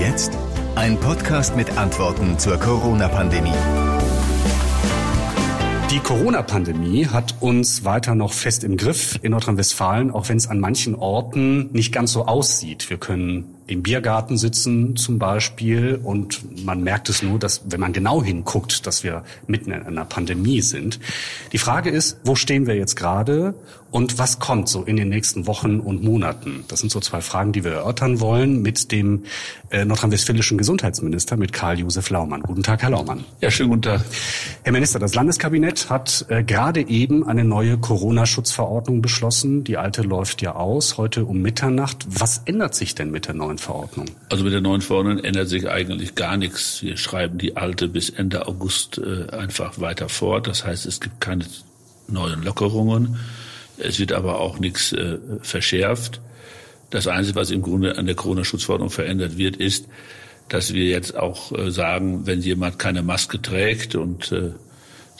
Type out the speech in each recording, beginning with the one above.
jetzt? Ein Podcast mit Antworten zur Corona-Pandemie. Die Corona-Pandemie hat uns weiter noch fest im Griff in Nordrhein-Westfalen, auch wenn es an manchen Orten nicht ganz so aussieht. Wir können im Biergarten sitzen zum Beispiel und man merkt es nur, dass wenn man genau hinguckt, dass wir mitten in einer Pandemie sind. Die Frage ist, wo stehen wir jetzt gerade und was kommt so in den nächsten Wochen und Monaten? Das sind so zwei Fragen, die wir erörtern wollen mit dem äh, nordrhein-westfälischen Gesundheitsminister, mit Karl-Josef Laumann. Guten Tag, Herr Laumann. Ja, schönen guten Tag. Herr Minister, das Landeskabinett hat äh, gerade eben eine neue Corona-Schutzverordnung beschlossen. Die alte läuft ja aus, heute um Mitternacht. Was ändert sich denn mit der neuen Verordnung? Also mit der neuen Verordnung ändert sich eigentlich gar nichts. Wir schreiben die alte bis Ende August äh, einfach weiter fort. Das heißt, es gibt keine neuen Lockerungen. Es wird aber auch nichts äh, verschärft. Das Einzige, was im Grunde an der Corona-Schutzverordnung verändert wird, ist, dass wir jetzt auch äh, sagen, wenn jemand keine Maske trägt und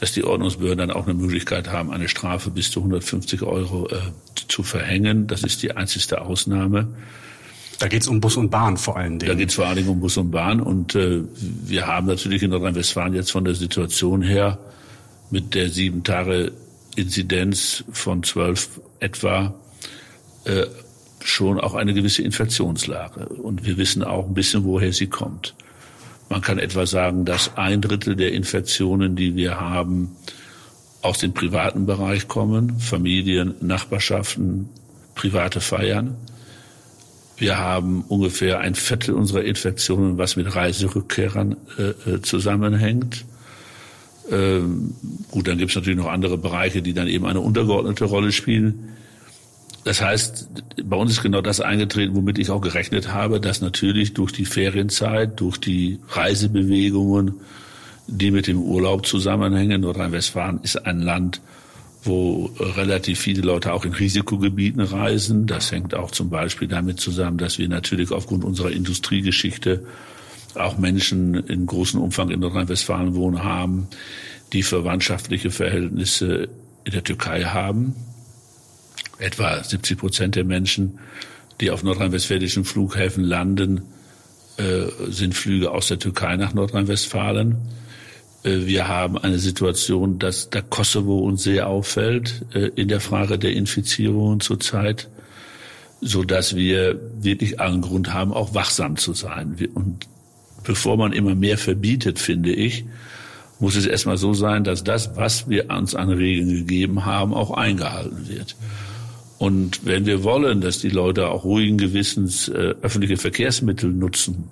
dass die Ordnungsbehörden dann auch eine Möglichkeit haben, eine Strafe bis zu 150 Euro äh, zu verhängen. Das ist die einzigste Ausnahme. Da geht es um Bus und Bahn vor allen Dingen. Da geht es vor allen Dingen um Bus und Bahn. Und äh, wir haben natürlich in Nordrhein-Westfalen jetzt von der Situation her mit der sieben Tage Inzidenz von zwölf etwa äh, schon auch eine gewisse Infektionslage. Und wir wissen auch ein bisschen, woher sie kommt. Man kann etwa sagen, dass ein Drittel der Infektionen, die wir haben, aus dem privaten Bereich kommen, Familien, Nachbarschaften, private Feiern. Wir haben ungefähr ein Viertel unserer Infektionen, was mit Reiserückkehrern äh, äh, zusammenhängt. Ähm, gut, dann gibt es natürlich noch andere Bereiche, die dann eben eine untergeordnete Rolle spielen. Das heißt, bei uns ist genau das eingetreten, womit ich auch gerechnet habe, dass natürlich durch die Ferienzeit, durch die Reisebewegungen, die mit dem Urlaub zusammenhängen, Nordrhein-Westfalen ist ein Land, wo relativ viele Leute auch in Risikogebieten reisen. Das hängt auch zum Beispiel damit zusammen, dass wir natürlich aufgrund unserer Industriegeschichte auch Menschen in großem Umfang in Nordrhein-Westfalen wohnen haben, die verwandtschaftliche Verhältnisse in der Türkei haben. Etwa 70 Prozent der Menschen, die auf nordrhein-westfälischen Flughäfen landen, äh, sind Flüge aus der Türkei nach Nordrhein-Westfalen. Äh, wir haben eine Situation, dass der Kosovo uns sehr auffällt äh, in der Frage der Infizierungen zurzeit, so dass wir wirklich allen Grund haben, auch wachsam zu sein. Und bevor man immer mehr verbietet, finde ich, muss es erstmal so sein, dass das, was wir uns an Regeln gegeben haben, auch eingehalten wird. Und wenn wir wollen, dass die Leute auch ruhigen Gewissens äh, öffentliche Verkehrsmittel nutzen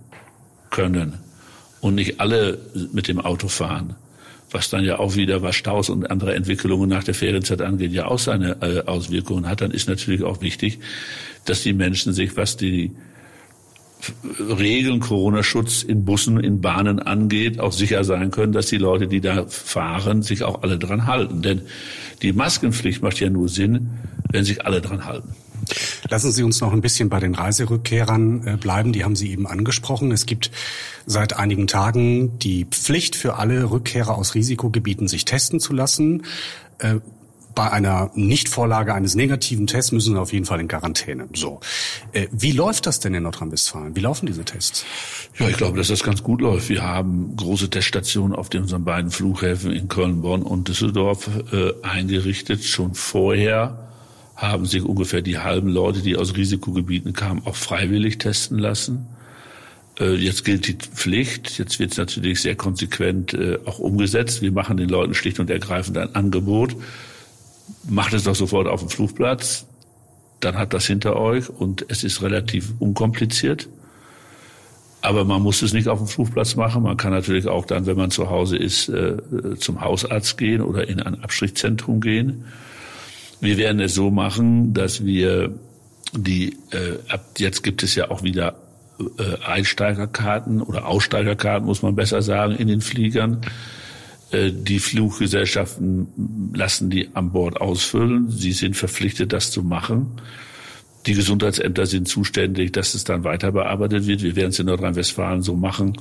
können, und nicht alle mit dem Auto fahren. Was dann ja auch wieder, was Staus und andere Entwicklungen nach der Ferienzeit angeht, ja auch seine äh, Auswirkungen hat, dann ist natürlich auch wichtig, dass die Menschen sich, was die Regeln Corona-Schutz in Bussen, in Bahnen angeht, auch sicher sein können, dass die Leute, die da fahren, sich auch alle dran halten. Denn die Maskenpflicht macht ja nur Sinn, wenn sich alle dran halten. Lassen Sie uns noch ein bisschen bei den Reiserückkehrern äh, bleiben. Die haben Sie eben angesprochen. Es gibt seit einigen Tagen die Pflicht für alle Rückkehrer aus Risikogebieten, sich testen zu lassen. Äh, bei einer Nichtvorlage eines negativen Tests müssen sie auf jeden Fall in Quarantäne. So. Äh, wie läuft das denn in Nordrhein-Westfalen? Wie laufen diese Tests? Ja, ich glaube, dass das ganz gut läuft. Wir haben große Teststationen auf den unseren beiden Flughäfen in Köln, Bonn und Düsseldorf eingerichtet. Schon vorher haben sich ungefähr die halben Leute, die aus Risikogebieten kamen, auch freiwillig testen lassen. Äh, jetzt gilt die Pflicht. Jetzt wird es natürlich sehr konsequent äh, auch umgesetzt. Wir machen den Leuten schlicht und ergreifend ein Angebot. Macht es doch sofort auf dem Flugplatz. Dann hat das hinter euch und es ist relativ unkompliziert. Aber man muss es nicht auf dem Flugplatz machen. Man kann natürlich auch dann, wenn man zu Hause ist, äh, zum Hausarzt gehen oder in ein Abstrichzentrum gehen. Wir werden es so machen, dass wir die, äh, ab jetzt gibt es ja auch wieder äh, Einsteigerkarten oder Aussteigerkarten, muss man besser sagen, in den Fliegern. Äh, die Fluggesellschaften lassen die an Bord ausfüllen. Sie sind verpflichtet, das zu machen. Die Gesundheitsämter sind zuständig, dass es dann weiter bearbeitet wird. Wir werden es in Nordrhein-Westfalen so machen,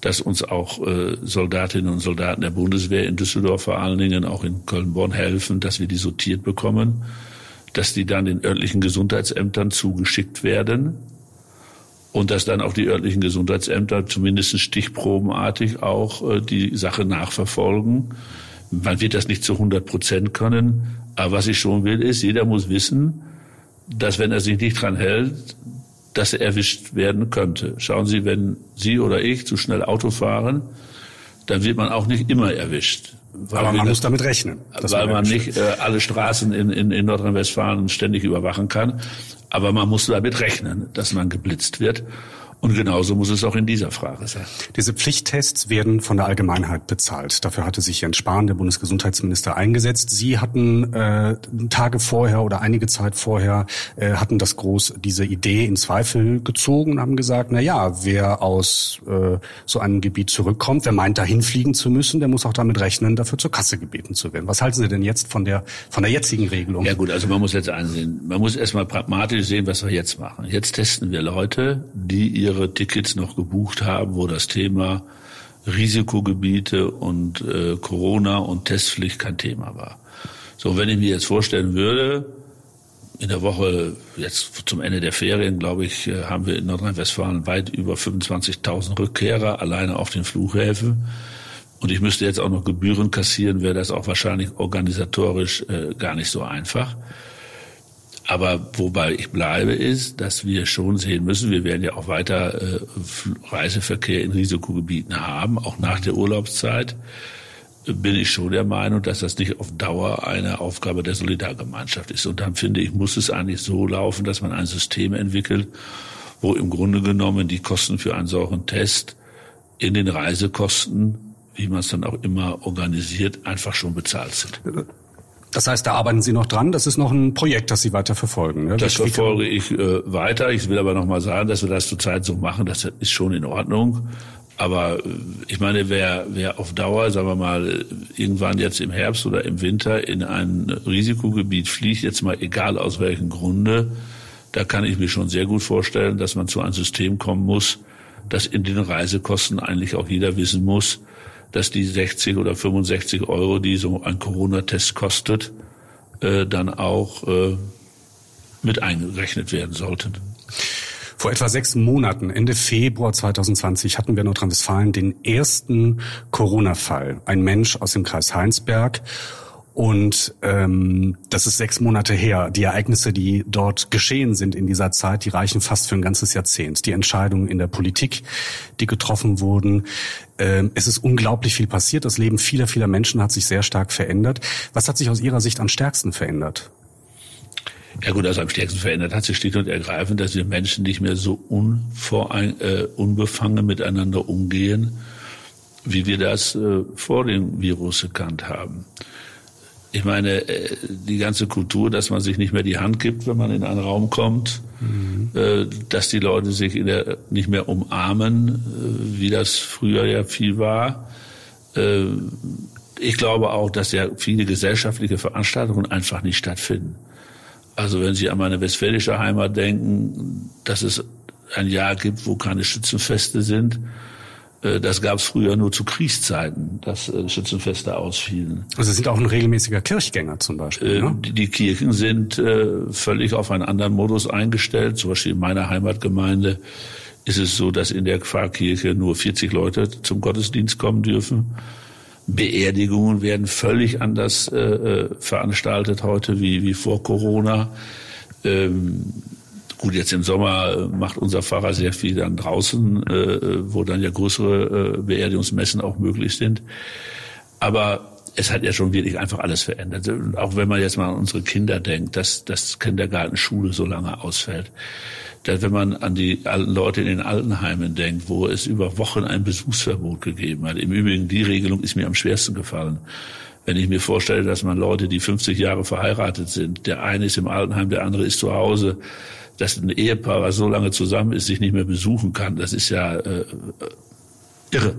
dass uns auch äh, Soldatinnen und Soldaten der Bundeswehr in Düsseldorf vor allen Dingen, auch in Köln-Bonn helfen, dass wir die sortiert bekommen, dass die dann den örtlichen Gesundheitsämtern zugeschickt werden und dass dann auch die örtlichen Gesundheitsämter zumindest stichprobenartig auch äh, die Sache nachverfolgen. Man wird das nicht zu 100 Prozent können, aber was ich schon will, ist, jeder muss wissen, dass wenn er sich nicht dran hält, dass er erwischt werden könnte. Schauen Sie, wenn Sie oder ich zu schnell Auto fahren, dann wird man auch nicht immer erwischt. Aber man muss damit rechnen. Weil man nicht äh, alle Straßen in, in, in Nordrhein-Westfalen ständig überwachen kann. Aber man muss damit rechnen, dass man geblitzt wird. Und genauso muss es auch in dieser Frage sein. Diese Pflichttests werden von der Allgemeinheit bezahlt. Dafür hatte sich Jens Spahn, der Bundesgesundheitsminister, eingesetzt. Sie hatten äh, Tage vorher oder einige Zeit vorher äh, hatten das groß diese Idee in Zweifel gezogen und haben gesagt: Na ja, wer aus äh, so einem Gebiet zurückkommt, wer meint, dahin fliegen zu müssen, der muss auch damit rechnen, dafür zur Kasse gebeten zu werden. Was halten Sie denn jetzt von der von der jetzigen Regelung? Ja gut, also man muss jetzt ansehen, man muss erstmal pragmatisch sehen, was wir jetzt machen. Jetzt testen wir Leute, die ihre Tickets noch gebucht haben, wo das Thema Risikogebiete und äh, Corona und Testpflicht kein Thema war. So, wenn ich mir jetzt vorstellen würde, in der Woche, jetzt zum Ende der Ferien, glaube ich, äh, haben wir in Nordrhein-Westfalen weit über 25.000 Rückkehrer alleine auf den Flughäfen. Und ich müsste jetzt auch noch Gebühren kassieren, wäre das auch wahrscheinlich organisatorisch äh, gar nicht so einfach. Aber wobei ich bleibe, ist, dass wir schon sehen müssen, wir werden ja auch weiter äh, Reiseverkehr in Risikogebieten haben, auch nach der Urlaubszeit bin ich schon der Meinung, dass das nicht auf Dauer eine Aufgabe der Solidargemeinschaft ist. Und dann finde ich, muss es eigentlich so laufen, dass man ein System entwickelt, wo im Grunde genommen die Kosten für einen solchen Test in den Reisekosten, wie man es dann auch immer organisiert, einfach schon bezahlt sind. Das heißt, da arbeiten Sie noch dran. Das ist noch ein Projekt, das Sie weiter verfolgen. Ne? Das verfolge ich äh, weiter. Ich will aber noch mal sagen, dass wir das zurzeit so machen. Das ist schon in Ordnung. Aber äh, ich meine, wer, wer auf Dauer, sagen wir mal, irgendwann jetzt im Herbst oder im Winter in ein Risikogebiet fliegt, jetzt mal egal aus welchem Grunde, da kann ich mir schon sehr gut vorstellen, dass man zu einem System kommen muss, dass in den Reisekosten eigentlich auch jeder wissen muss, dass die 60 oder 65 Euro, die so ein Corona-Test kostet, äh, dann auch äh, mit eingerechnet werden sollten. Vor etwa sechs Monaten, Ende Februar 2020, hatten wir in Nordrhein-Westfalen den ersten Corona-Fall. Ein Mensch aus dem Kreis Heinsberg. Und ähm, das ist sechs Monate her. Die Ereignisse, die dort geschehen sind in dieser Zeit, die reichen fast für ein ganzes Jahrzehnt. Die Entscheidungen in der Politik, die getroffen wurden. Ähm, es ist unglaublich viel passiert. Das Leben vieler, vieler Menschen hat sich sehr stark verändert. Was hat sich aus Ihrer Sicht am stärksten verändert? Ja gut, also am stärksten verändert hat sich schlicht und ergreifend, dass wir Menschen nicht mehr so unvorein, äh, unbefangen miteinander umgehen, wie wir das äh, vor dem Virus gekannt haben. Ich meine, äh, die ganze Kultur, dass man sich nicht mehr die Hand gibt, wenn man in einen Raum kommt, mhm. dass die Leute sich der, nicht mehr umarmen, äh, wie das früher ja viel war. Ich glaube auch, dass ja viele gesellschaftliche Veranstaltungen einfach nicht stattfinden. Also wenn Sie an meine westfälische Heimat denken, dass es ein Jahr gibt, wo keine Schützenfeste sind, äh, das gab es früher nur zu Kriegszeiten, dass äh, Schützenfeste ausfielen. Also Sie sind auch ein regelmäßiger Kirchgänger zum Beispiel. Äh, ne? Die, Kirchen sind äh, völlig auf einen anderen Modus eingestellt. Zum Beispiel in meiner Heimatgemeinde ist es so, dass in der Pfarrkirche nur 40 Leute zum Gottesdienst kommen dürfen. Beerdigungen werden völlig anders äh, veranstaltet heute wie, wie vor Corona. Ähm, Gut, jetzt im Sommer äh, macht unser Pfarrer sehr viel dann draußen, äh, wo dann ja größere äh, Beerdigungsmessen auch möglich sind. Aber es hat ja schon wirklich einfach alles verändert. Und auch wenn man jetzt mal an unsere Kinder denkt, dass das Kindergarten, Schule so lange ausfällt. Dass wenn man an die alten Leute in den Altenheimen denkt, wo es über Wochen ein Besuchsverbot gegeben hat. Im Übrigen, die Regelung ist mir am schwersten gefallen. Wenn ich mir vorstelle, dass man Leute, die 50 Jahre verheiratet sind, der eine ist im Altenheim, der andere ist zu Hause, dass ein Ehepaar, was so lange zusammen ist, sich nicht mehr besuchen kann, das ist ja äh, irre.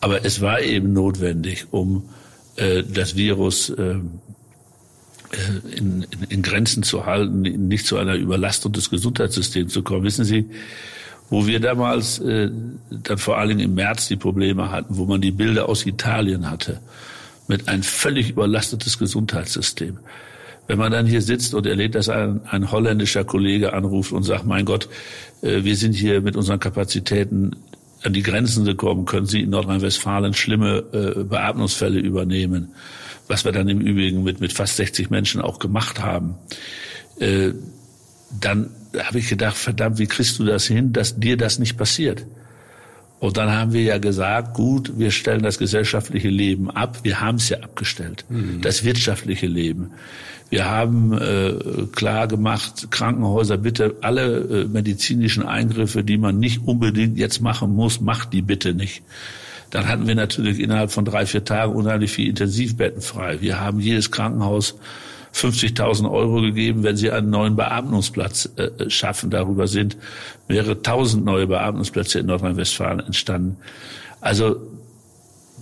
Aber es war eben notwendig, um äh, das Virus äh, äh in, in, in Grenzen zu halten, nicht zu einer Überlastung des Gesundheitssystems zu kommen. Wissen Sie, wo wir damals äh, dann vor allen Dingen im März die Probleme hatten, wo man die Bilder aus Italien hatte, mit ein völlig überlastetes Gesundheitssystem Wenn man dann hier sitzt und erlebt, dass ein, ein holländischer Kollege anruft und sagt, mein Gott, äh, wir sind hier mit unseren Kapazitäten an die Grenzen gekommen, können Sie in Nordrhein-Westfalen schlimme äh, Beatmungsfälle übernehmen, was wir dann im Übrigen mit, mit fast 60 Menschen auch gemacht haben. Äh, dann habe ich gedacht, verdammt, wie kriegst du das hin, dass dir das nicht passiert? Und dann haben wir ja gesagt, gut, wir stellen das gesellschaftliche Leben ab. Wir haben es ja abgestellt, mhm. das wirtschaftliche Leben. Wir haben äh, klar gemacht, Krankenhäuser bitte alle äh, medizinischen Eingriffe, die man nicht unbedingt jetzt machen muss, macht die bitte nicht. Dann hatten wir natürlich innerhalb von drei, vier Tagen unheimlich viel Intensivbetten frei. Wir haben jedes Krankenhaus 50.000 Euro gegeben, wenn sie einen neuen Beatmungsplatz äh, schaffen. Darüber sind mehrere tausend neue Beatmungsplätze in Nordrhein-Westfalen entstanden. Also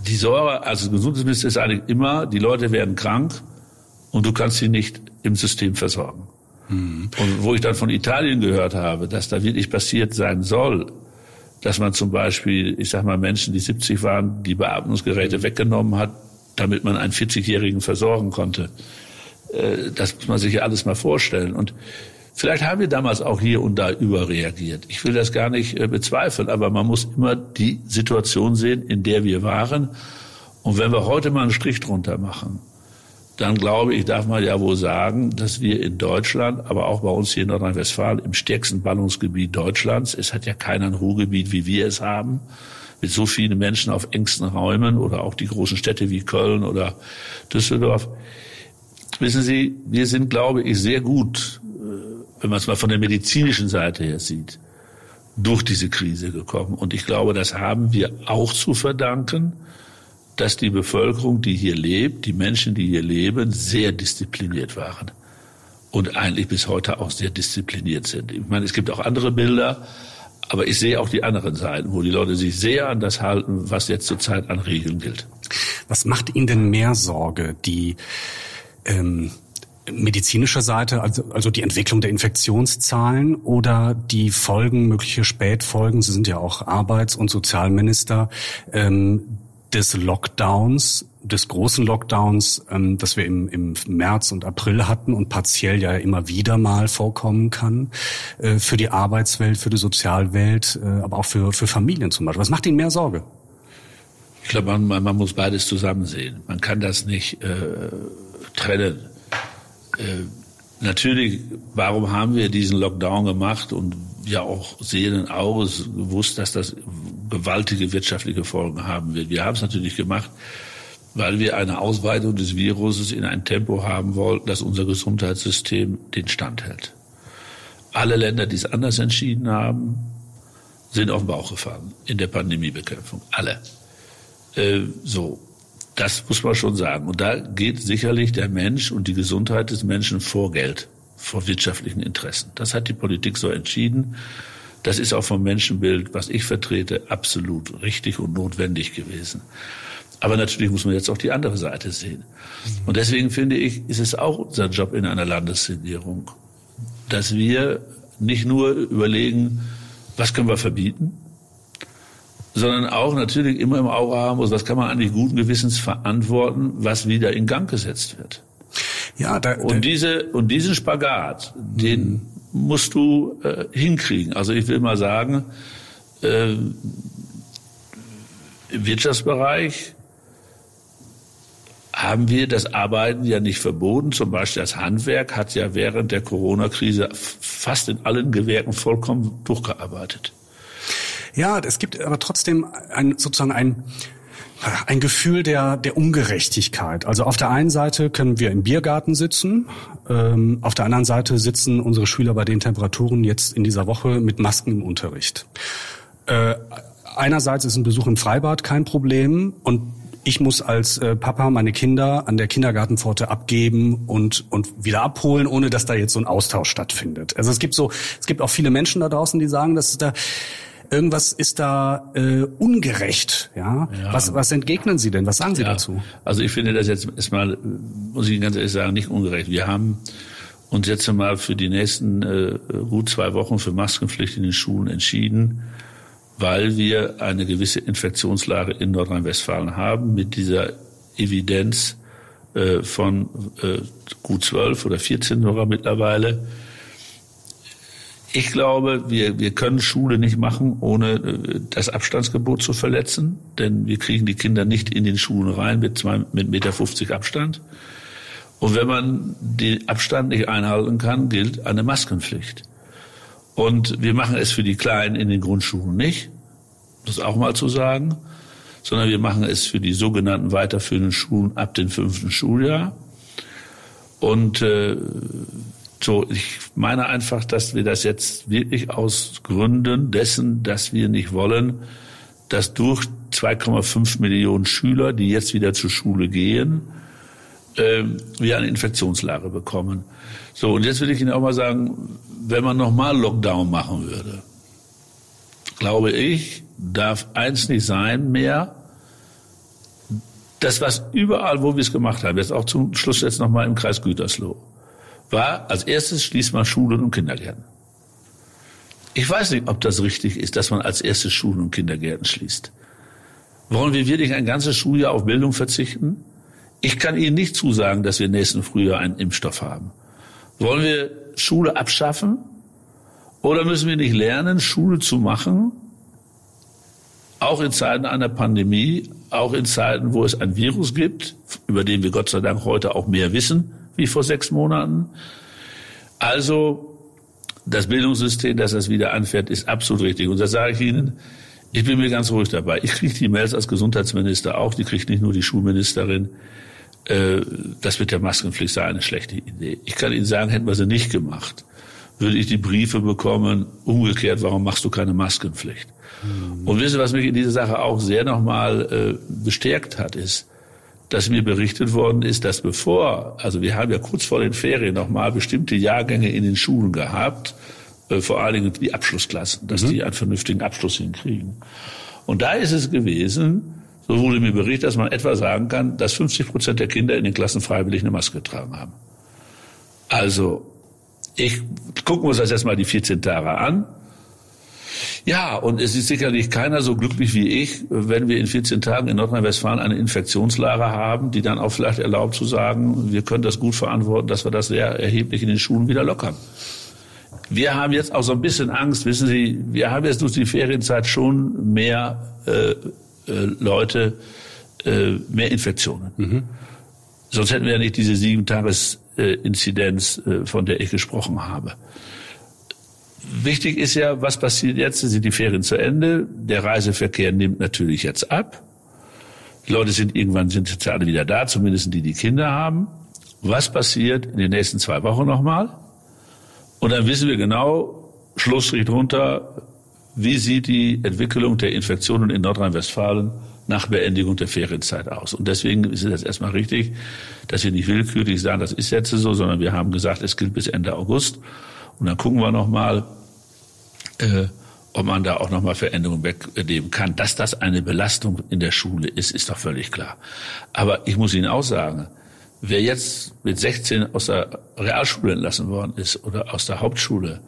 die Säure als Gesundheitsminister ist eigentlich immer, die Leute werden krank und du kannst sie nicht im System versorgen. Mhm. Und wo ich dann von Italien gehört habe, dass da wirklich passiert sein soll, dass man zum Beispiel, ich sag mal, Menschen, die 70 waren, die Beatmungsgeräte weggenommen hat, damit man einen 40-Jährigen versorgen konnte. Äh, das muss man sich ja alles mal vorstellen. Und vielleicht haben wir damals auch hier und da überreagiert. Ich will das gar nicht äh, bezweifeln, aber man muss immer die Situation sehen, in der wir waren. Und wenn wir heute mal einen Strich drunter machen, dann glaube ich, darf man ja wohl sagen, dass wir in Deutschland, aber auch bei uns hier in Nordrhein-Westfalen, im stärksten Ballungsgebiet Deutschlands, es hat ja keiner ein Ruhrgebiet, wie wir es haben, mit so vielen Menschen auf engsten Räumen oder auch die großen Städte wie Köln oder Düsseldorf. Wissen Sie, wir sind, glaube ich, sehr gut, äh, wenn man es mal von der medizinischen Seite her sieht, durch diese Krise gekommen. Und ich glaube, das haben wir auch zu verdanken, dass die Bevölkerung, die hier lebt, die Menschen, die hier leben, sehr diszipliniert waren und eigentlich bis heute auch sehr diszipliniert sind. Ich meine, es gibt auch andere Bilder, aber ich sehe auch die anderen Seiten, wo die Leute sich sehr an das halten, was jetzt zurzeit an Regeln gilt. Was macht Ihnen denn mehr Sorge? Die ähm, medizinische Seite, also, also die Entwicklung der Infektionszahlen oder die Folgen, mögliche Spätfolgen, Sie sind ja auch Arbeits- und Sozialminister, ähm, des Lockdowns, des großen Lockdowns, ähm, das wir im, im März und April hatten und partiell ja immer wieder mal vorkommen kann, äh, für die Arbeitswelt, für die Sozialwelt, äh, aber auch für, für Familien zum Beispiel. Was macht Ihnen mehr Sorge? Ich glaube, man, man muss beides zusammen sehen. Man kann das nicht äh, trennen. Äh, natürlich, warum haben wir diesen Lockdown gemacht und ja auch sehenden Auges gewusst, dass das gewaltige wirtschaftliche Folgen haben wird. Wir haben es natürlich gemacht, weil wir eine Ausweitung des Viruses in ein Tempo haben wollten, dass unser Gesundheitssystem den Stand hält. Alle Länder, die es anders entschieden haben, sind auf den Bauch gefallen in der Pandemiebekämpfung. Alle. Äh, so. Das muss man schon sagen. Und da geht sicherlich der Mensch und die Gesundheit des Menschen vor Geld vor wirtschaftlichen Interessen. Das hat die Politik so entschieden. Das ist auch vom Menschenbild, was ich vertrete, absolut richtig und notwendig gewesen. Aber natürlich muss man jetzt auch die andere Seite sehen. Und deswegen finde ich, ist es auch unser Job in einer Landesregierung, dass wir nicht nur überlegen, was können wir verbieten, sondern auch natürlich immer im Auge haben muss, was kann man eigentlich guten Gewissens verantworten, was wieder in Gang gesetzt wird. Ja, da, da und diese und diesen Spagat, den mhm. Musst du äh, hinkriegen. Also ich will mal sagen, äh, im Wirtschaftsbereich haben wir das Arbeiten ja nicht verboten. Zum Beispiel das Handwerk hat ja während der Corona-Krise fast in allen Gewerken vollkommen durchgearbeitet. Ja, es gibt aber trotzdem ein, sozusagen ein ein Gefühl der, der Ungerechtigkeit. Also auf der einen Seite können wir im Biergarten sitzen, ähm, auf der anderen Seite sitzen unsere Schüler bei den Temperaturen jetzt in dieser Woche mit Masken im Unterricht. Äh, einerseits ist ein Besuch im Freibad kein Problem und ich muss als äh, Papa meine Kinder an der Kindergartenpforte abgeben und und wieder abholen, ohne dass da jetzt so ein Austausch stattfindet. Also es gibt so, es gibt auch viele Menschen da draußen, die sagen, dass da irgendwas ist da äh, ungerecht. Ja? ja? Was, was entgegnen Sie denn? Was sagen Sie ja. dazu? Also ich finde das jetzt erstmal, muss ich ganz ehrlich sagen, nicht ungerecht. Wir haben uns jetzt mal für die nächsten äh, gut zwei Wochen für Maskenpflicht in den Schulen entschieden, weil wir eine gewisse Infektionslage in Nordrhein-Westfalen haben mit dieser Evidenz äh, von äh, gut zwölf oder 14 sogar mittlerweile. Ich glaube, wir, wir können Schule nicht machen, ohne äh, das Abstandsgebot zu verletzen, denn wir kriegen die Kinder nicht in den Schulen rein mit, zwei, mit Meter 50 Abstand. Und wenn man den Abstand nicht einhalten kann, gilt eine Maskenpflicht. Und wir machen es für die Kleinen in den Grundschulen nicht, das auch mal zu sagen, sondern wir machen es für die sogenannten weiterführenden Schulen ab dem fünften Schuljahr. Und äh, so, ich meine einfach, dass wir das jetzt wirklich aus Gründen dessen, dass wir nicht wollen, dass durch 2,5 Millionen Schüler, die jetzt wieder zur Schule gehen, äh, wir eine Infektionslage bekommen. So, und jetzt will ich Ihnen auch mal sagen, wenn man nochmal Lockdown machen würde, glaube ich, darf eins nicht sein mehr, das, was überall, wo wir es gemacht haben, jetzt auch zum Schluss jetzt nochmal im Kreis Gütersloh, war, als erstes schließt man Schulen und Kindergärten. Ich weiß nicht, ob das richtig ist, dass man als erstes Schulen und Kindergärten schließt. Wollen wir wirklich ein ganzes Schuljahr auf Bildung verzichten? Ich kann Ihnen nicht zusagen, dass wir nächsten Frühjahr einen Impfstoff haben. Wollen wir Schule abschaffen? Oder müssen wir nicht lernen, Schule zu machen, auch in Zeiten einer Pandemie, auch in Zeiten, wo es ein Virus gibt, über den wir Gott sei Dank heute auch mehr wissen wie vor sechs Monaten. Also das Bildungssystem, dass das wieder anfährt, ist absolut richtig. Und das sage ich Ihnen, ich bin mir ganz ruhig dabei. Ich kriege die Mails als Gesundheitsminister auch, die kriegt nicht nur die Schulministerin. Äh, das mit der Maskenpflicht sei eine schlechte Idee. Ich kann Ihnen sagen, hätten wir sie nicht gemacht, würde ich die Briefe bekommen, umgekehrt, warum machst du keine Maskenpflicht? Mhm. Und wissen Sie, was mich in dieser Sache auch sehr nochmal äh, bestärkt hat, ist, dass mir berichtet worden ist, dass bevor, also wir haben ja kurz vor den Ferien nochmal bestimmte Jahrgänge in den Schulen gehabt, äh, vor allen Dingen die Abschlussklassen, dass mhm. die einen vernünftigen Abschluss hinkriegen. Und da ist es gewesen, so wurde mir berichtet, dass man etwa sagen kann, dass 50 Prozent der Kinder in den Klassen freiwillig eine Maske getragen haben. Also, ich gucken wir uns das erstmal die 14 Tage an. Ja, und es ist sicherlich keiner so glücklich wie ich, wenn wir in 14 Tagen in Nordrhein-Westfalen eine Infektionslage haben, die dann auch vielleicht erlaubt zu sagen, wir können das gut verantworten, dass wir das sehr erheblich in den Schulen wieder lockern. Wir haben jetzt auch so ein bisschen Angst, wissen Sie, wir haben jetzt durch die Ferienzeit schon mehr äh, äh, Leute, äh, mehr Infektionen. Mhm. Sonst hätten wir ja nicht diese sieben Tages Inzidenz, äh, von der ich gesprochen habe. Wichtig ist ja, was passiert jetzt? Sind die Ferien zu Ende? Der Reiseverkehr nimmt natürlich jetzt ab. Die Leute sind irgendwann sind jetzt alle wieder da, zumindest die, die Kinder haben. Was passiert in den nächsten zwei Wochen nochmal? Und dann wissen wir genau, Schlussstrich drunter, wie sieht die Entwicklung der Infektionen in Nordrhein-Westfalen nach Beendigung der Ferienzeit aus. Und deswegen ist es jetzt erstmal richtig, dass wir nicht willkürlich sagen, das ist jetzt so, sondern wir haben gesagt, es gilt bis Ende August. Und dann gucken wir nochmal, äh, ob man da auch nochmal Veränderungen wegnehmen kann. Dass das eine Belastung in der Schule ist, ist doch völlig klar. Aber ich muss Ihnen auch sagen, wer jetzt mit 16 aus der Realschule entlassen worden ist oder aus der Hauptschule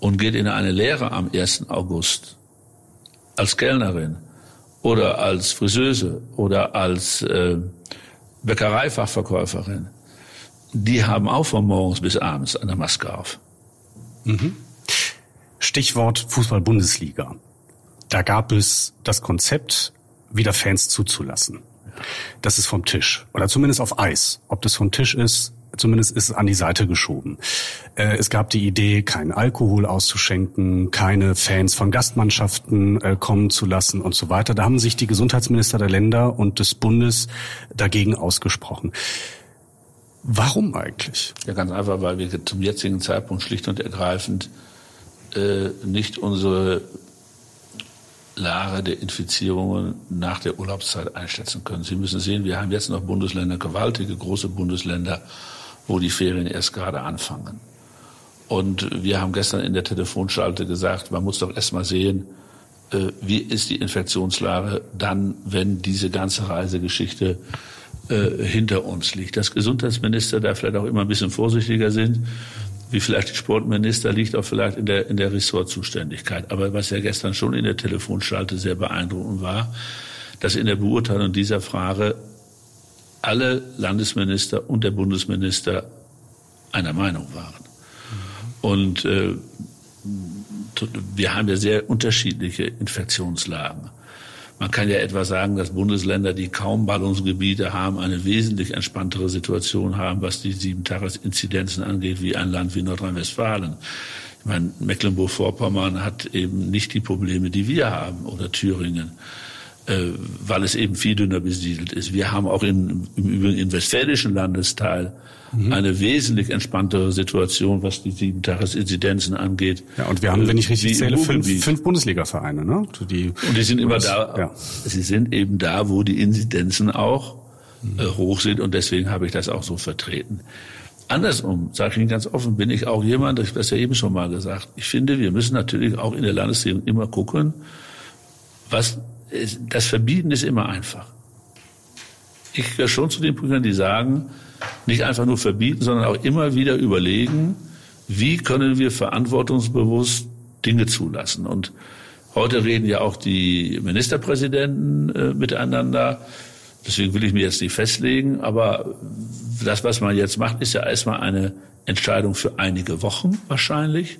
und geht in eine Lehre am 1. August als Kellnerin oder als Friseuse oder als äh, Bäckereifachverkäuferin, die haben auch von morgens bis abends eine Maske auf. Mhm. Stichwort Fußball-Bundesliga. Da gab es das Konzept, wieder Fans zuzulassen. Das ist vom Tisch. Oder zumindest auf Eis. Ob das vom Tisch ist, zumindest ist es an die Seite geschoben. Äh, es gab die Idee, keinen Alkohol auszuschenken, keine Fans von Gastmannschaften äh, kommen zu lassen und so weiter. Da haben sich die Gesundheitsminister der Länder und des Bundes dagegen ausgesprochen. Warum eigentlich? Ja, ganz einfach, weil wir zum jetzigen Zeitpunkt schlicht und ergreifend äh, nicht unsere Lage der Infizierungen nach der Urlaubszeit einschätzen können. Sie müssen sehen, wir haben jetzt noch Bundesländer, gewaltige große Bundesländer, wo die Ferien erst gerade anfangen. Und wir haben gestern in der Telefonschalte gesagt, man muss doch erst mal sehen, äh, wie ist die Infektionslage dann, wenn diese ganze Reisegeschichte äh, hinter uns liegt. Dass Gesundheitsminister da vielleicht auch immer ein bisschen vorsichtiger sind, wie vielleicht die Sportminister, liegt auch vielleicht in der, in der Ressortzuständigkeit. Aber was ja gestern schon in der Telefonschalte sehr beeindruckend war, dass in der Beurteilung dieser Frage alle Landesminister und der Bundesminister einer Meinung waren. Und äh, wir haben ja sehr unterschiedliche Infektionslagen. Man kann ja etwa sagen, dass Bundesländer, die kaum Ballungsgebiete haben, eine wesentlich entspanntere Situation haben, was die Sieben-Tages-Inzidenzen angeht, wie ein Land wie Nordrhein-Westfalen. Ich meine, Mecklenburg-Vorpommern hat eben nicht die Probleme, die wir haben, oder Thüringen äh, weil es eben viel dünner besiedelt ist. Wir haben auch in, im Übrigen im westfälischen Landesteil mhm. eine wesentlich entspanntere Situation, was die sieben Tagesinzidenzen angeht. Ja, und wir haben, wenn ich richtig zähle, fünf, fünf Bundesliga-Vereine, ne? Die, und die sind immer da, ja. sie sind eben da, wo die Inzidenzen auch mhm. äh, hoch sind und deswegen habe ich das auch so vertreten. Andersrum, sage ich Ihnen ganz offen, bin ich auch jemand, ich habe das ja eben schon mal gesagt, ich finde, wir müssen natürlich auch in der Landesregierung immer gucken, was, das Verbieten ist immer einfach. Ich gehöre schon zu den Prüfern, die sagen, nicht einfach nur verbieten, sondern auch immer wieder überlegen, wie können wir verantwortungsbewusst Dinge zulassen. Und heute reden ja auch die Ministerpräsidenten äh, miteinander. Deswegen will ich mir jetzt nicht festlegen. Aber das, was man jetzt macht, ist ja erstmal eine Entscheidung für einige Wochen wahrscheinlich.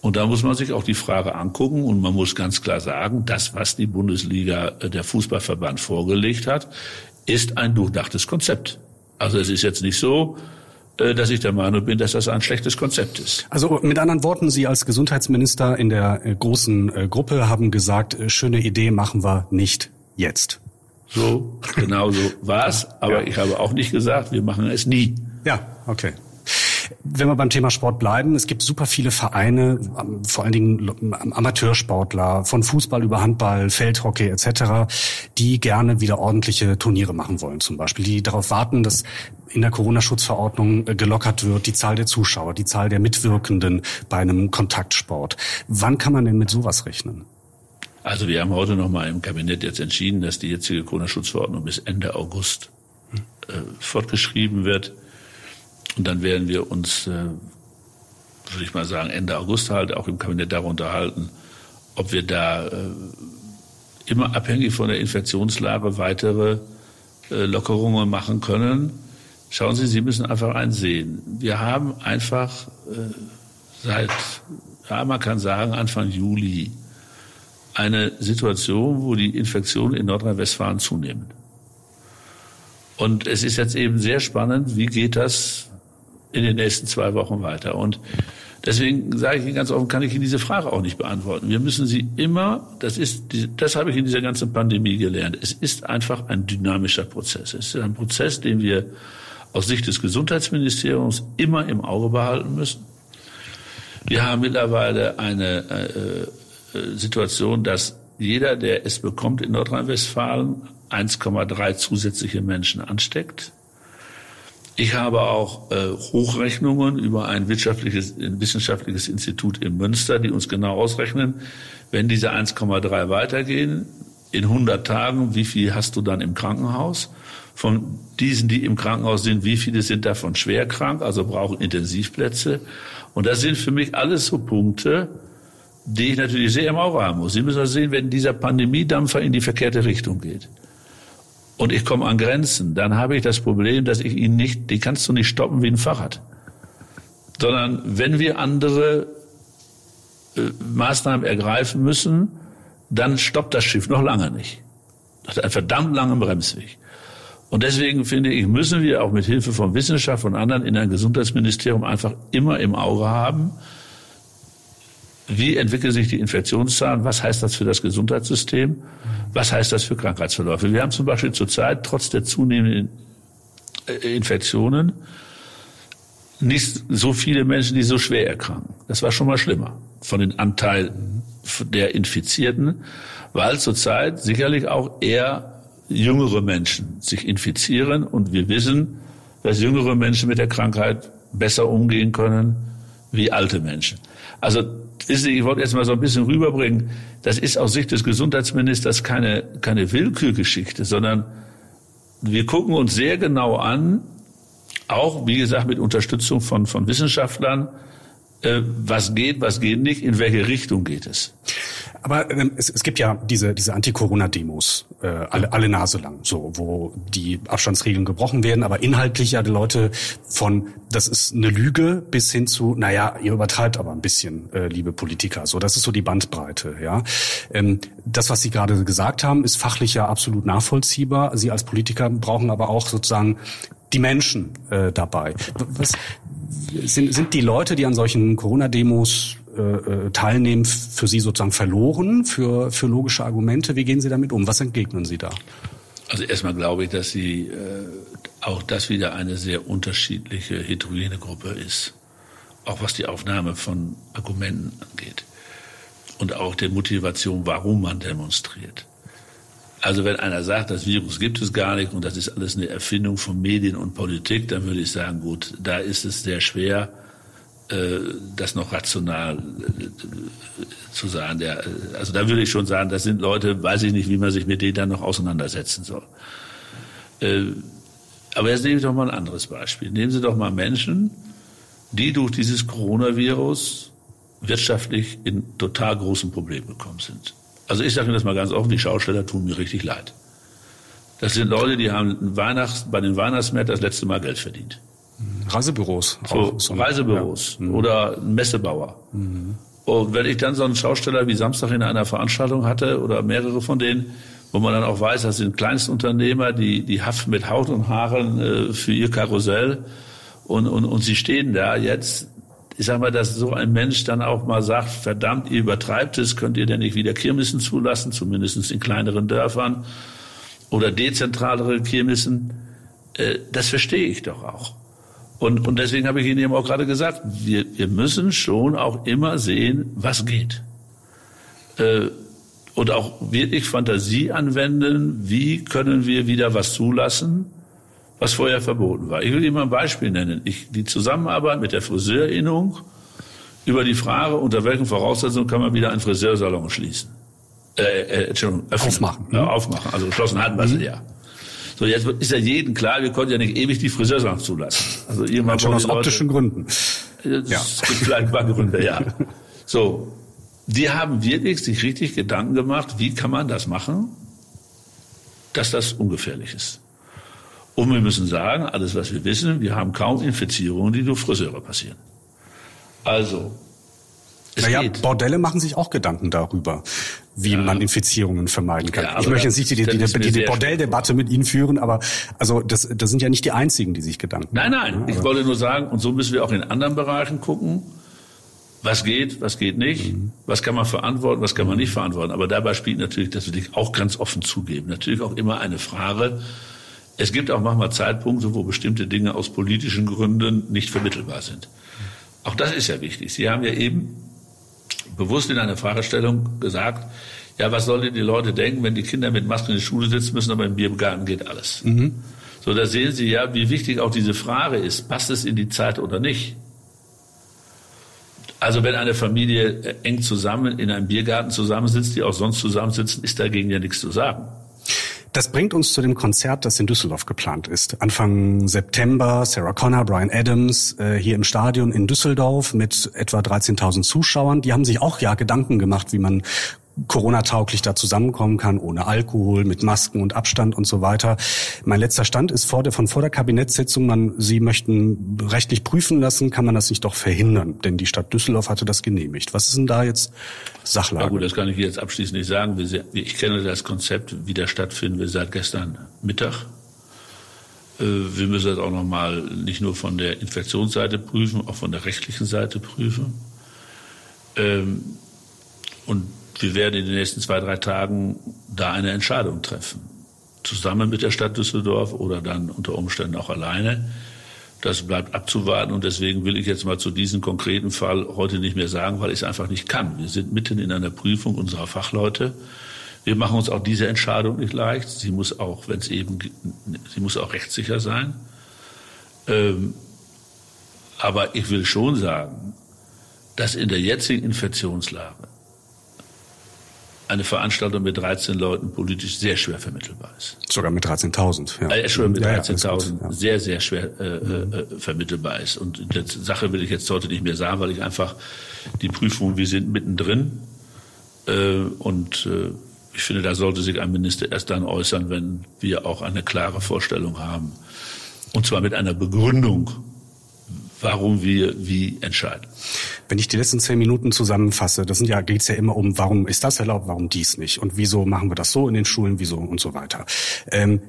Und da muss man sich auch die Frage angucken und man muss ganz klar sagen, das, was die Bundesliga, äh, der Fußballverband vorgelegt hat, ist ein durchdachtes Konzept. Also es ist jetzt nicht so, äh, dass ich der Meinung bin, dass das ein schlechtes Konzept ist. Also mit anderen Worten, Sie als Gesundheitsminister in der äh, großen äh, Gruppe haben gesagt, schöne Idee machen wir nicht jetzt. So, genau so war es. Aber ja. ich habe auch nicht gesagt, wir machen es nie. Ja, okay. Wenn wir beim Thema Sport bleiben, es gibt super viele Vereine, ähm, vor allen Dingen Amateursportler, von Fußball über Handball, Feldhockey etc., die gerne wieder ordentliche Turniere machen wollen zum Beispiel, die darauf warten, dass in der Corona-Schutzverordnung äh, gelockert wird, die Zahl der Zuschauer, die Zahl der Mitwirkenden bei einem Kontaktsport. Wann kann man denn mit sowas rechnen? Also wir haben heute noch mal im Kabinett jetzt entschieden, dass die jetzige Corona-Schutzverordnung bis Ende August äh, fortgeschrieben wird. Und dann werden wir uns, äh, würde ich mal sagen, Ende August halt auch im Kabinett darüber unterhalten, ob wir da äh, immer abhängig von der Infektionslage weitere äh, Lockerungen machen können. Schauen Sie, Sie müssen einfach einsehen. Wir haben einfach äh, seit, ja, man kann sagen, Anfang Juli eine Situation, wo die Infektionen in Nordrhein-Westfalen zunehmen. Und es ist jetzt eben sehr spannend, wie geht das in den nächsten zwei Wochen weiter. Und deswegen sage ich Ihnen ganz offen, kann ich Ihnen diese Frage auch nicht beantworten. Wir müssen sie immer, das ist, das habe ich in dieser ganzen Pandemie gelernt. Es ist einfach ein dynamischer Prozess. Es ist ein Prozess, den wir aus Sicht des Gesundheitsministeriums immer im Auge behalten müssen. Wir haben mittlerweile eine äh, äh Situation, dass jeder, der es bekommt in Nordrhein-Westfalen, 1,3 zusätzliche Menschen ansteckt. Ich habe auch äh, Hochrechnungen über ein wirtschaftliches, ein wissenschaftliches Institut in Münster, die uns genau ausrechnen, wenn diese 1,3 weitergehen, in 100 Tagen, wie viel hast du dann im Krankenhaus? Von diesen, die im Krankenhaus sind, wie viele sind davon schwer krank, also brauchen Intensivplätze? Und das sind für mich alles so Punkte, die ich natürlich sehr im Auge haben muss. Sie müssen also sehen, wenn dieser Pandemiedampfer in die verkehrte Richtung geht und ich komme an Grenzen, dann habe ich das Problem, dass ich ihn nicht, die kannst du nicht stoppen wie ein Fahrrad. Sondern wenn wir andere äh, Maßnahmen ergreifen müssen, dann stoppt das Schiff noch lange nicht. Das hat einen verdammt langen Bremsweg. Und deswegen finde ich, müssen wir auch mit Hilfe von Wissenschaft und anderen in einem Gesundheitsministerium einfach immer im Auge haben, wie entwickeln sich die Infektionszahlen, was heißt das für das Gesundheitssystem, was heißt das für Krankheitsverläufe. Wir haben zum Beispiel zurzeit trotz der zunehmenden äh, Infektionen nicht so viele Menschen, die so schwer erkranken. Das war schon mal schlimmer von den Anteil der Infizierten, weil zurzeit sicherlich auch eher jüngere Menschen sich infizieren und wir wissen, dass jüngere Menschen mit der Krankheit besser umgehen können wie alte Menschen. Also ich wollte jetzt mal so ein bisschen rüberbringen, das ist aus Sicht des Gesundheitsministers keine, keine Willkürgeschichte, sondern wir gucken uns sehr genau an, auch, wie gesagt, mit Unterstützung von, von Wissenschaftlern, äh, was geht, was geht nicht, in welche Richtung geht es. Aber ähm, es, es gibt ja diese, diese Anti-Corona-Demos äh, alle, alle Nase lang, so, wo die Abstandsregeln gebrochen werden, aber inhaltlich ja die Leute von, das ist eine Lüge, bis hin zu, naja, ihr übertreibt aber ein bisschen, äh, liebe Politiker. So, das ist so die Bandbreite, ja. Ähm, das, was Sie gerade gesagt haben, ist fachlich ja absolut nachvollziehbar. Sie als Politiker brauchen aber auch sozusagen die Menschen äh, dabei. Was, sind, sind die Leute, die an solchen Corona-Demos äh, äh, teilnehmen, für Sie sozusagen verloren für, für logische Argumente? Wie gehen Sie damit um? Was entgegnen Sie da? Also erstmal glaube ich, dass Sie äh, auch das wieder eine sehr unterschiedliche, heterogene Gruppe ist. Auch was die Aufnahme von Argumenten angeht. Und auch der Motivation, warum man demonstriert. Also wenn einer sagt, das Virus gibt es gar nicht und das ist alles eine Erfindung von Medien und Politik, dann würde ich sagen, gut, da ist es sehr schwer, das noch rational äh, zu sagen. Der, also da würde ich schon sagen, das sind Leute, weiß ich nicht, wie man sich mit denen dann noch auseinandersetzen soll. Äh, aber jetzt nehme ich doch mal ein anderes Beispiel. Nehmen Sie doch mal Menschen, die durch dieses Coronavirus wirtschaftlich in total großen Problemen gekommen sind. Also ich sage Ihnen das mal ganz offen, die Schausteller tun mir richtig leid. Das sind Leute, die haben Weihnachts, bei den Weihnachtsmärkten das letzte Mal Geld verdient. Reisebüros. So, so Reisebüros ja. Mhm. oder Messebauer. Mhm. Und wenn ich dann so einen Schausteller wie Samstag in einer Veranstaltung hatte oder mehrere von denen, wo man dann auch weiß, das sind Kleinstunternehmer, die, die haften mit Haut und Haaren äh, für ihr Karussell und, und, und sie stehen da jetzt ich sag mal, dass so ein Mensch dann auch mal sagt, verdammt, ihr übertreibt es, könnt ihr denn nicht wieder Kirmessen zulassen, zumindest in kleineren Dörfern oder dezentralere Kirmessen. Äh, das verstehe ich doch auch. Und, und deswegen habe ich Ihnen eben auch gerade gesagt, wir, wir müssen schon auch immer sehen, was geht. Äh, und auch wirklich Fantasie anwenden, wie können wir wieder was zulassen, was vorher verboten war. Ich will Ihnen mal ein Beispiel nennen. Ich, die Zusammenarbeit mit der Friseurinnung über die Frage, unter welchen Voraussetzungen kann man wieder einen Friseursalon schließen. Äh, äh, Entschuldigung, öffnen. aufmachen. Ja, aufmachen. Also geschlossen hatten wir sie mhm. ja. So, jetzt ist ja jedem klar, wir konnten ja nicht ewig die Friseursalons zulassen. Also irgendwann schon aus Leute, optischen Gründen. Es ja. gibt vielleicht ein paar Gründe, ja. So, die haben wirklich sich richtig Gedanken gemacht, wie kann man das machen, dass das ungefährlich ist. Und wir müssen sagen, alles was wir wissen, wir haben kaum Infizierungen, die durch Friseure passieren. Also, es naja, geht. Bordelle machen sich auch Gedanken darüber, wie ja. man Infizierungen vermeiden kann. Ja, ich möchte jetzt nicht die, die, die, die Bordelldebatte mit Ihnen führen, aber also das, das sind ja nicht die einzigen, die sich Gedanken machen. Nein, nein. Ich wollte nur sagen, und so müssen wir auch in anderen Bereichen gucken, was geht, was geht nicht, mhm. was kann man verantworten, was kann man nicht verantworten. Aber dabei spielt natürlich, das will ich auch ganz offen zugeben, natürlich auch immer eine Frage, es gibt auch manchmal Zeitpunkte, wo bestimmte Dinge aus politischen Gründen nicht vermittelbar sind. Auch das ist ja wichtig. Sie haben ja eben bewusst in einer Fragestellung gesagt, ja, was sollen die Leute denken, wenn die Kinder mit Masken in der Schule sitzen müssen, aber im Biergarten geht alles. Mhm. So, da sehen Sie ja, wie wichtig auch diese Frage ist, passt es in die Zeit oder nicht? Also wenn eine Familie eng zusammen in einem Biergarten zusammensitzt, die auch sonst zusammensitzen, ist dagegen ja nichts zu sagen. Das bringt uns zu dem Konzert, das in Düsseldorf geplant ist. Anfang September, Sarah Connor, Brian Adams, äh, hier im Stadion in Düsseldorf mit etwa 13.000 Zuschauern. Die haben sich auch ja Gedanken gemacht, wie man Corona-tauglich da zusammenkommen kann, ohne Alkohol, mit Masken und Abstand und so weiter. Mein letzter Stand ist vor der, von vor der Kabinettssitzung, man, Sie möchten rechtlich prüfen lassen, kann man das nicht doch verhindern? Denn die Stadt Düsseldorf hatte das genehmicht. Was ist denn da jetzt Sachlage? Ja gut, das kann ich jetzt abschließend nicht sagen. Ich kenne das Konzept, wie das stattfinden will, seit gestern Mittag. Äh, wir müssen das auch nochmal nicht nur von der Infektionsseite prüfen, auch von der rechtlichen Seite prüfen. Ähm, und wir werden in den nächsten zwei, drei Tagen da eine Entscheidung treffen. Zusammen mit der Stadt Düsseldorf oder dann unter Umständen auch alleine. Das bleibt abzuwarten und deswegen will ich jetzt mal zu diesem konkreten Fall heute nicht mehr sagen, weil ich es einfach nicht kann. Wir sind mitten in einer Prüfung unserer Fachleute. Wir machen uns auch diese Entscheidung nicht leicht. Sie muss auch, wenn es eben, sie muss auch rechtssicher sein. Ähm, aber ich will schon sagen, dass in der jetzigen Infektionslage eine Veranstaltung mit 13 Leuten politisch sehr schwer vermittelbar ist. Sogar mit 13.000. Ja. Äh, schon mit 13.000 ja, sehr, sehr schwer äh, äh, vermittelbar ist. Und die Sache will ich jetzt heute nicht mehr sagen, weil ich einfach die Prüfung, wir sind mittendrin. Äh, und äh, ich finde, da sollte sich ein Minister erst dann äußern, wenn wir auch eine klare Vorstellung haben. Und zwar mit einer Begründung, warum wir wie entscheiden. Wenn ich die letzten zehn Minuten zusammenfasse, das sind ja, geht's ja immer um, warum ist das erlaubt, warum dies nicht und wieso machen wir das so in den Schulen, wieso und so weiter. Ähm,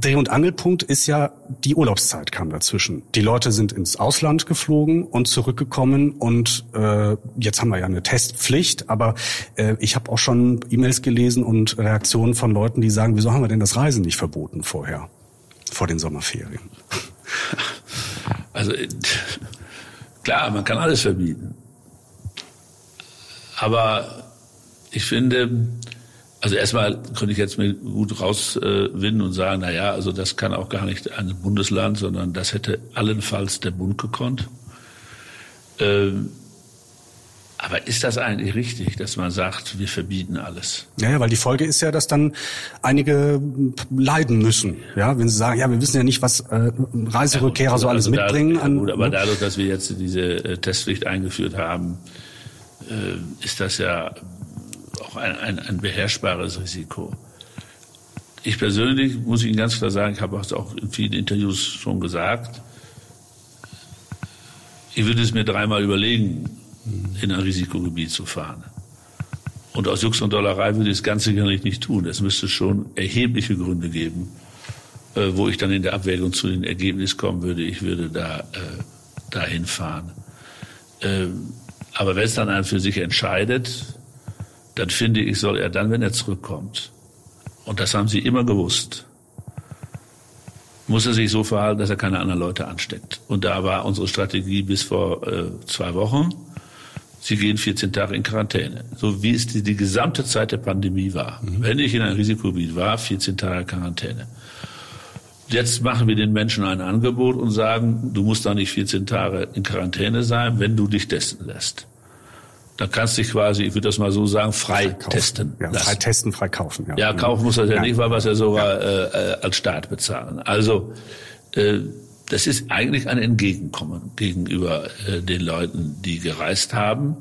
Dreh- und Angelpunkt ist ja, die Urlaubszeit kam dazwischen. Die Leute sind ins Ausland geflogen und zurückgekommen und äh, jetzt haben wir ja eine Testpflicht, aber äh, ich habe auch schon E-Mails gelesen und Reaktionen von Leuten, die sagen, wieso haben wir denn das Reisen nicht verboten vorher, vor den Sommerferien? Also klar, man kann alles verbieten. Aber ich finde, also erstmal könnte ich jetzt mir gut rauswinden und sagen, na ja, also das kann auch gar nicht ein Bundesland, sondern das hätte allenfalls der Bund gekonnt. Ähm, aber ist das eigentlich richtig, dass man sagt, wir verbieten alles? Ja, ja, weil die Folge ist ja, dass dann einige leiden müssen. Ja, wenn sie sagen, ja, wir wissen ja nicht, was äh, Reiserückkehrer ja, so alles also mitbringen. An, gut, aber ne? dadurch, dass wir jetzt diese äh, Testpflicht eingeführt haben, äh, ist das ja auch ein, ein, ein beherrschbares Risiko. Ich persönlich muss Ihnen ganz klar sagen, ich habe es auch in vielen Interviews schon gesagt, ich würde es mir dreimal überlegen, in ein Risikogebiet zu fahren. Und aus Jux und Dollerei würde ich das Ganze sicherlich nicht tun. Es müsste schon erhebliche Gründe geben, äh, wo ich dann in der Abwägung zu dem Ergebnis kommen würde, ich würde da äh, dahin fahren. Ähm, aber wenn es dann einen für sich entscheidet, dann finde ich, soll er dann, wenn er zurückkommt, und das haben Sie immer gewusst, muss er sich so verhalten, dass er keine anderen Leute ansteckt. Und da war unsere Strategie bis vor äh, zwei Wochen, Sie gehen 14 Tage in Quarantäne. So wie es die, die gesamte Zeit der Pandemie war. Mhm. Wenn ich in einem Risikogebiet war, 14 Tage Quarantäne. Jetzt machen wir den Menschen ein Angebot und sagen, du musst da nicht 14 Tage in Quarantäne sein, wenn du dich testen lässt. Dann kannst du dich quasi, ich würde das mal so sagen, frei, frei testen. Ja, frei testen, frei kaufen. Ja, ja kaufen muss er ja, ja, nicht, weil wir es ja sogar ja. Äh, als Staat bezahlen. Also äh, das ist eigentlich ein Entgegenkommen gegenüber äh, den Leuten, die gereist haben.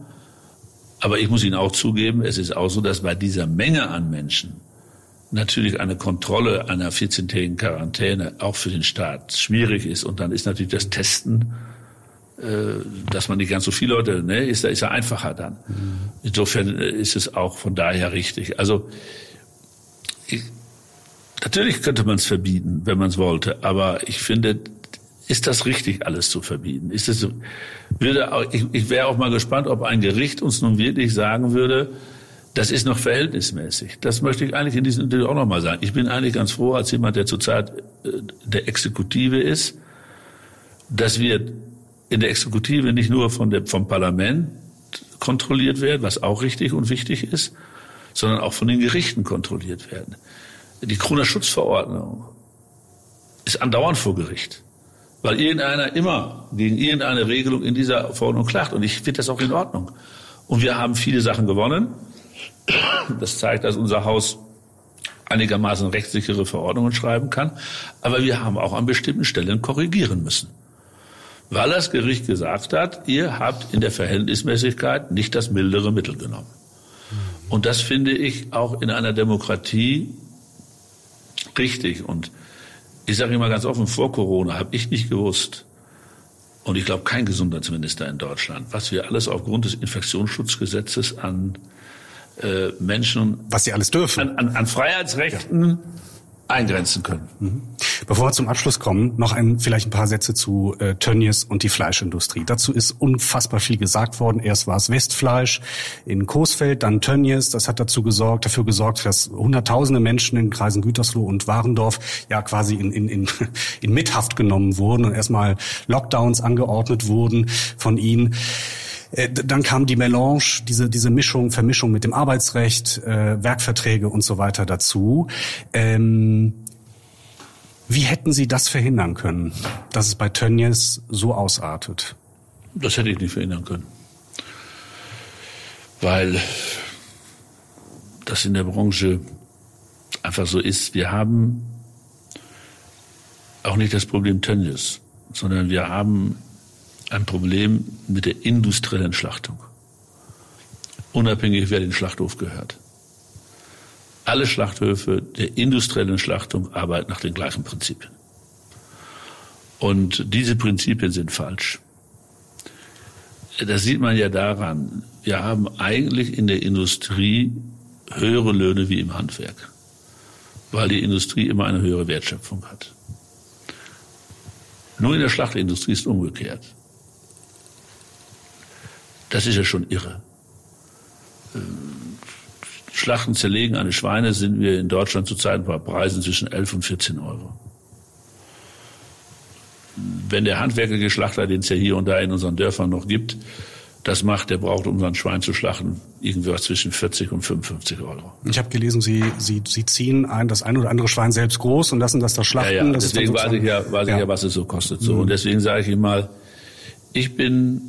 Aber ich muss Ihnen auch zugeben, es ist auch so, dass bei dieser Menge an Menschen natürlich eine Kontrolle einer 14-tägigen Quarantäne auch für den Staat schwierig ist. Und dann ist natürlich das Testen, äh, dass man nicht ganz so viele Leute, ne, ist, ist ja einfacher dann. Insofern äh, ist es auch von daher richtig. Also ich, natürlich könnte man es verbieten, wenn man es wollte, aber ich finde, ist das richtig, alles zu verbieten? Ist es, würde ich, ich wäre auch mal gespannt, ob ein Gericht uns nun wirklich sagen würde, das ist noch verhältnismäßig. Das möchte ich eigentlich in diesem Interview auch noch mal sagen. Ich bin eigentlich ganz froh, als jemand, der zurzeit äh, der Exekutive ist, dass wir in der Exekutive nicht nur von der, vom Parlament kontrolliert werden, was auch richtig und wichtig ist, sondern auch von den Gerichten kontrolliert werden. Die Corona-Schutzverordnung ist andauernd vor Gericht weil irgendeiner immer gegen irgendeine Regelung in dieser Verordnung klagt. Und ich finde das auch in Ordnung. Und wir haben viele Sachen gewonnen. Das zeigt, dass unser Haus einigermaßen rechtssichere Verordnungen schreiben kann. Aber wir haben auch an bestimmten Stellen korrigieren müssen. Weil das Gericht gesagt hat, ihr habt in der Verhältnismäßigkeit nicht das mildere Mittel genommen. Und das finde ich auch in einer Demokratie richtig. Und ich sage immer ganz offen, vor Corona habe ich nicht gewusst, und ich glaube kein Gesundheitsminister in Deutschland, was wir alles aufgrund des Infektionsschutzgesetzes an äh, Menschen, was sie alles dürfen, an, an, an Freiheitsrechten ja eingrenzen können. Mhm. Bevor wir zum Abschluss kommen, noch ein, vielleicht ein paar Sätze zu äh, Tönnies und die Fleischindustrie. Dazu ist unfassbar viel gesagt worden. Erst war es Westfleisch in Coesfeld, dann Tönnies. Das hat dazu gesorgt, dafür gesorgt, dass Hunderttausende Menschen in Kreisen Gütersloh und Warendorf ja quasi in, in, in, in Mithaft genommen wurden und erstmal Lockdowns angeordnet wurden von ihnen. Äh, dann kam die Melange, diese, diese Mischung, Vermischung mit dem Arbeitsrecht, äh, Werkverträge und so weiter dazu. Ähm, wie hätten Sie das verhindern können, dass es bei Tönnies so ausartet? Das hätte ich nicht verhindern können. Weil das in der Branche einfach so ist. Wir haben auch nicht das Problem Tönnies, sondern wir haben ein Problem mit der industriellen Schlachtung. unabhängig wer den Schlachthof gehört. Alle Schlachthöfe der industriellen Schlachtung arbeiten nach den gleichen Prinzipien. Und diese Prinzipien sind falsch. Das sieht man ja daran, wir haben eigentlich in der Industrie höhere Löhne wie im Handwerk, weil die Industrie immer eine höhere Wertschöpfung hat. Nur in der Schlachtindustrie ist umgekehrt. Das ist ja schon irre. Ähm, Schlachten zerlegen eines Schweines sind wir in Deutschland zurzeit bei Preisen zwischen 11 und 14 Euro. Wenn der handwerkliche Schlachter, den es ja hier und da in unseren Dörfern noch gibt, das macht, der braucht, um sein Schwein zu schlachten, irgendwas zwischen 40 und 55 Euro. Ich habe gelesen, Sie, Sie, Sie ziehen ein, das ein oder andere Schwein selbst groß und lassen das da schlachten. Ja, ja. deswegen weiß ich ja, weiß ja. ich ja, was es so kostet. So. Mhm. Und deswegen sage ich Ihnen mal, ich bin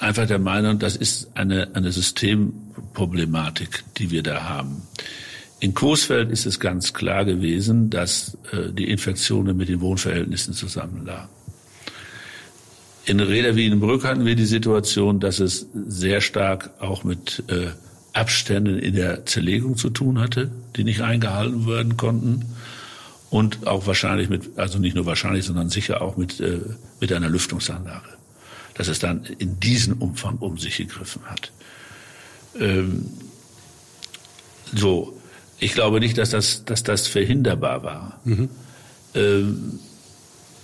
einfach der Meinung, das ist eine, eine Systemproblematik, die wir da haben. In Coesfeld ist es ganz klar gewesen, dass äh, die Infektionen mit den Wohnverhältnissen zusammenlagen. In Reda wie in Brück hatten wir die Situation, dass es sehr stark auch mit äh, Abständen in der Zerlegung zu tun hatte, die nicht eingehalten werden konnten. Und auch wahrscheinlich mit, also nicht nur wahrscheinlich, sondern sicher auch mit, äh, mit einer Lüftungsanlage. Dass es dann in diesem Umfang um sich gegriffen hat. Ähm, so, ich glaube nicht, dass das, dass das verhinderbar war. Mhm. Ähm,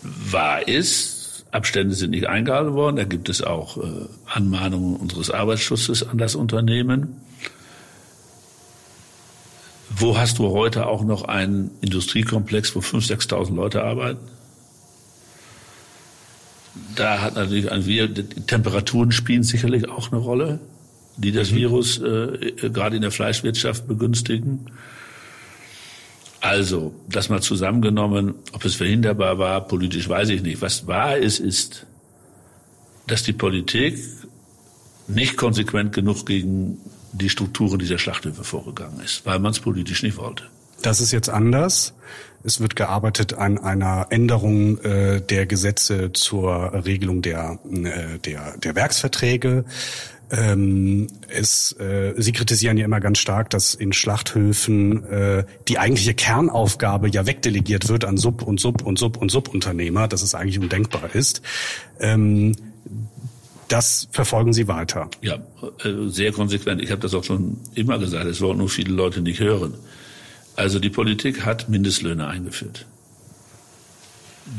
war ist, Abstände sind nicht eingehalten worden. Da gibt es auch äh, Anmahnungen unseres Arbeitsschutzes an das Unternehmen. Wo hast du heute auch noch einen Industriekomplex, wo 5.000, 6.000 Leute arbeiten? Da hat natürlich ein Virus, Temperaturen spielen sicherlich auch eine Rolle, die das mhm. Virus äh, gerade in der Fleischwirtschaft begünstigen. Also, das mal zusammengenommen, ob es verhinderbar war, politisch weiß ich nicht. Was wahr ist, ist, dass die Politik nicht konsequent genug gegen die Strukturen dieser Schlachthöfe vorgegangen ist, weil man es politisch nicht wollte. Das ist jetzt anders. Es wird gearbeitet an einer Änderung äh, der Gesetze zur Regelung der, äh, der, der Werksverträge. Ähm, es, äh, Sie kritisieren ja immer ganz stark, dass in Schlachthöfen äh, die eigentliche Kernaufgabe ja wegdelegiert wird an Sub- und Sub- und Sub- und Subunternehmer, dass es eigentlich undenkbar ist. Ähm, das verfolgen Sie weiter. Ja, äh, sehr konsequent. Ich habe das auch schon immer gesagt. Es wollen nur viele Leute nicht hören. Also die Politik hat Mindestlöhne eingeführt.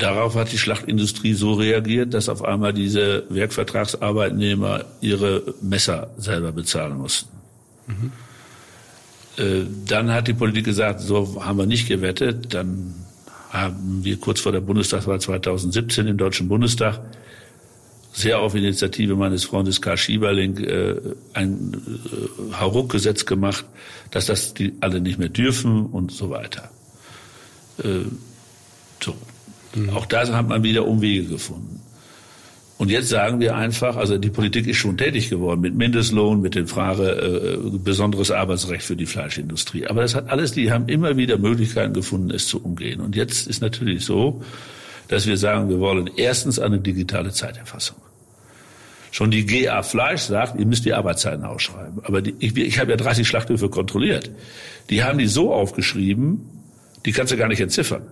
Darauf hat die Schlachtindustrie so reagiert, dass auf einmal diese Werkvertragsarbeitnehmer ihre Messer selber bezahlen mussten. Mhm. Äh, dann hat die Politik gesagt, so haben wir nicht gewettet. Dann haben wir kurz vor der Bundestagswahl 2017 im Deutschen Bundestag sehr auf Initiative meines Freundes Karl Schieberling äh, ein äh, Hauruck-Gesetz gemacht, dass das die alle nicht mehr dürfen und so weiter. Äh, so. Mhm. Auch da hat man wieder Umwege gefunden. Und jetzt sagen wir einfach, also die Politik ist schon tätig geworden mit Mindestlohn, mit den Frage äh, besonderes Arbeitsrecht für die Fleischindustrie. Aber das hat alles, die haben immer wieder Möglichkeiten gefunden, es zu umgehen. Und jetzt ist natürlich so, dass wir sagen, wir wollen erstens eine digitale Zeiterfassung. Schon die GA Fleisch sagt, ihr müsst die Arbeitszeiten ausschreiben. Aber die, ich, ich habe ja 30 Schlachthöfe kontrolliert. Die haben die so aufgeschrieben, die kannst du gar nicht entziffern.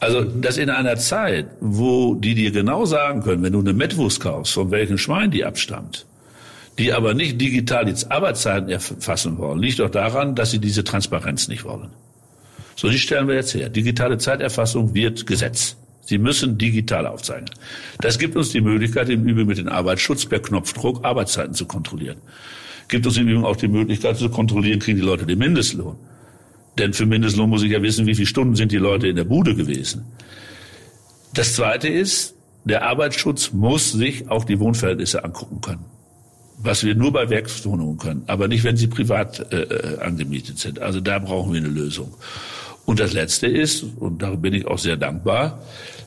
Also das in einer Zeit, wo die dir genau sagen können, wenn du eine Mettwurst kaufst, von welchem Schwein die abstammt, die aber nicht digital jetzt Arbeitszeiten erfassen wollen, liegt doch daran, dass sie diese Transparenz nicht wollen. So, die stellen wir jetzt her. Digitale Zeiterfassung wird Gesetz. Sie müssen digital aufzeichnen. Das gibt uns die Möglichkeit, im Übrigen mit dem Arbeitsschutz per Knopfdruck Arbeitszeiten zu kontrollieren. Gibt uns im Übrigen auch die Möglichkeit zu kontrollieren, kriegen die Leute den Mindestlohn. Denn für Mindestlohn muss ich ja wissen, wie viele Stunden sind die Leute in der Bude gewesen. Das Zweite ist, der Arbeitsschutz muss sich auch die Wohnverhältnisse angucken können. Was wir nur bei Werkswohnungen können, aber nicht, wenn sie privat äh, äh angemietet sind. Also da brauchen wir eine Lösung. Und das Letzte ist, und darum bin ich auch sehr dankbar,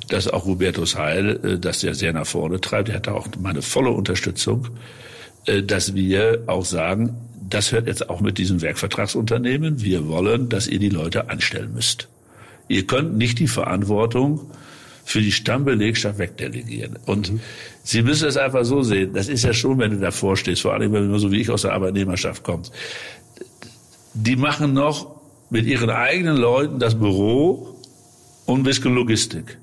dass auch Hubertus Heil äh, das ja sehr nach vorne treibt. Er hat auch meine volle Unterstützung, äh, dass wir auch sagen, das hört jetzt auch mit diesem Werkvertragsunternehmen. Wir wollen, dass ihr die Leute anstellen müsst. Ihr könnt nicht die Verantwortung für die Stammbelegschaft wegdelegieren. Und mhm. Sie müssen es einfach so sehen, das ist ja schon, wenn du davor stehst, vor allem wenn du so wie ich aus der Arbeitnehmerschaft kommst. Die machen noch mit ihren eigenen Leuten das Büro und ein bisschen Logistik.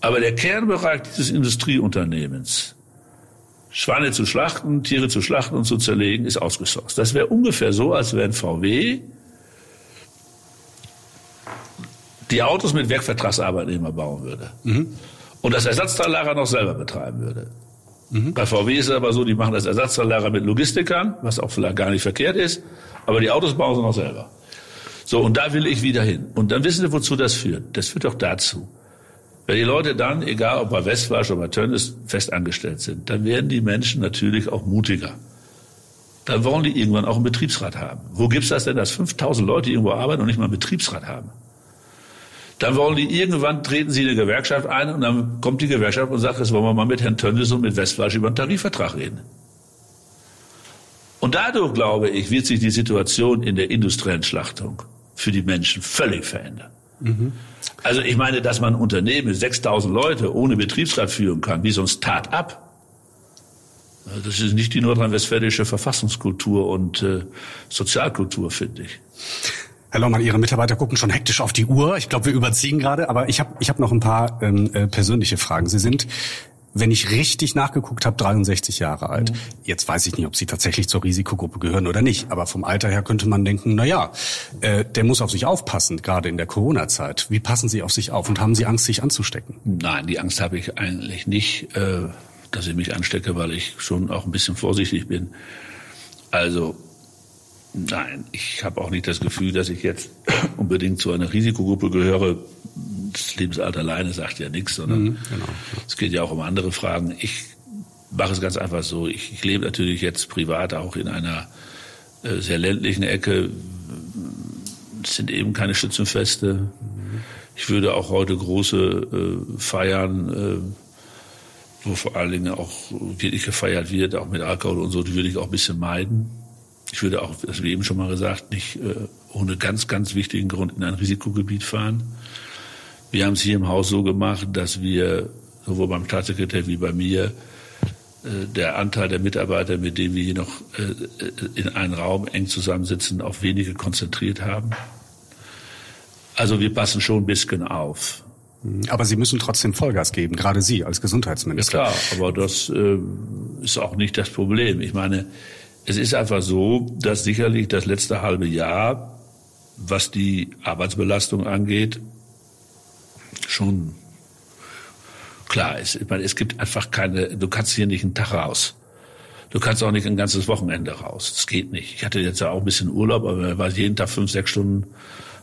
Aber der Kernbereich dieses Industrieunternehmens, Schweine zu schlachten, Tiere zu schlachten und zu zerlegen, ist ausgesourced. Das wäre ungefähr so, als wenn VW die Autos mit Werkvertragsarbeitnehmer bauen würde. Mhm. Und das Ersatzteillager noch selber betreiben würde. Mhm. Bei VW ist es aber so, die machen das Ersatzteillager mit Logistikern, was auch vielleicht gar nicht verkehrt ist, aber die Autos bauen sie noch selber. So, und da will ich wieder hin. Und dann wissen Sie, wozu das führt. Das führt auch dazu, wenn die Leute dann, egal ob bei Westwasch oder bei Tönnies, fest angestellt sind, dann werden die Menschen natürlich auch mutiger. Dann wollen die irgendwann auch einen Betriebsrat haben. Wo gibt's das denn, dass 5000 Leute irgendwo arbeiten und nicht mal einen Betriebsrat haben? Dann wollen die irgendwann treten sie in eine Gewerkschaft ein und dann kommt die Gewerkschaft und sagt, jetzt wollen wir mal mit Herrn Tönnies und mit Westfleisch über einen Tarifvertrag reden. Und dadurch, glaube ich, wird sich die Situation in der industriellen Schlachtung für die Menschen völlig verändern. Mhm. Also ich meine, dass man Unternehmen mit 6000 Leute ohne Betriebsrat führen kann, wie so ein Start-up, das ist nicht die nordrhein-westfälische Verfassungskultur und äh, Sozialkultur, finde ich. Herr Lohmann, Ihre Mitarbeiter gucken schon hektisch auf die Uhr. Ich glaube, wir überziehen gerade, aber ich habe ich hab noch ein paar ähm, äh, persönliche Fragen. Sie sind, wenn ich richtig nachgeguckt habe, 63 Jahre alt. Mhm. Jetzt weiß ich nicht, ob Sie tatsächlich zur Risikogruppe gehören oder nicht, aber vom Alter her könnte man denken, na ja, äh, der muss auf sich aufpassen, gerade in der Corona-Zeit. Wie passen Sie auf sich auf und haben Sie Angst, sich anzustecken? Nein, die Angst habe ich eigentlich nicht, äh, dass ich mich anstecke, weil ich schon auch ein bisschen vorsichtig bin. Also Nein, ich habe auch nicht das Gefühl, dass ich jetzt unbedingt zu einer Risikogruppe gehöre. Das Lebensalter alleine sagt ja nichts, sondern mhm, genau. es geht ja auch um andere Fragen. Ich mache es ganz einfach so. Ich, ich lebe natürlich jetzt privat auch in einer äh, sehr ländlichen Ecke. Es sind eben keine Schützenfeste. Mhm. Ich würde auch heute große äh, Feiern, äh, wo vor allen Dingen auch wirklich gefeiert wird, auch mit Alkohol und so, die würde ich auch ein bisschen meiden ich würde auch, das wie eben schon mal gesagt, nicht äh, ohne ganz, ganz wichtigen Grund in ein Risikogebiet fahren. Wir haben es hier im Haus so gemacht, dass wir sowohl beim Staatssekretär wie bei mir äh, der Anteil der Mitarbeiter, mit denen wir hier noch äh, in einem Raum eng zusammensitzen, auf wenige konzentriert haben. Also wir passen schon ein bisschen auf. Aber Sie müssen trotzdem Vollgas geben, gerade Sie als Gesundheitsminister. Ja klar, aber das äh, ist auch nicht das Problem. Ich meine, es ist einfach so, dass sicherlich das letzte halbe Jahr, was die Arbeitsbelastung angeht, schon klar ist. Ich meine, es gibt einfach keine, du kannst hier nicht einen Tag raus. Du kannst auch nicht ein ganzes Wochenende raus. Das geht nicht. Ich hatte jetzt ja auch ein bisschen Urlaub, aber war jeden Tag fünf, sechs Stunden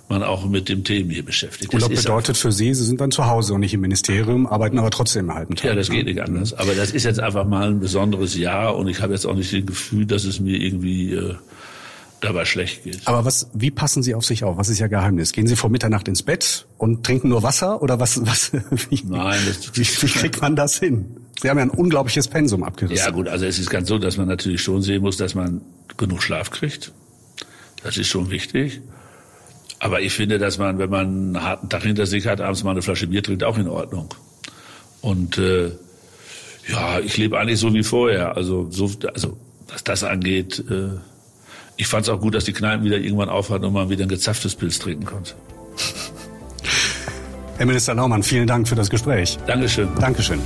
man auch mit dem Themen hier beschäftigt. Urlaub bedeutet für Sie, Sie sind dann zu Hause und nicht im Ministerium, arbeiten aber trotzdem einen halben Tag. Ja, das ne? geht nicht anders. Aber das ist jetzt einfach mal ein besonderes Jahr und ich habe jetzt auch nicht das Gefühl, dass es mir irgendwie äh, dabei schlecht geht. Aber was, wie passen Sie auf sich auf? Was ist Ihr Geheimnis? Gehen Sie vor Mitternacht ins Bett und trinken nur Wasser oder was? was wie, Nein, wie, wie kriegt man das hin? Sie haben ja ein unglaubliches Pensum abgerissen. Ja gut, also es ist ganz so, dass man natürlich schon sehen muss, dass man genug Schlaf kriegt. Das ist schon wichtig. Aber ich finde, dass man, wenn man einen harten Tag hinter sich hat, abends mal eine Flasche Bier trinkt, auch in Ordnung. Und äh, ja, ich lebe eigentlich so wie vorher. Also, so, also was das angeht, äh, ich fand es auch gut, dass die Kneipen wieder irgendwann aufhatten und man wieder ein gezapftes Pilz trinken konnte. Herr Minister Laumann, vielen Dank für das Gespräch. Dankeschön. Dankeschön.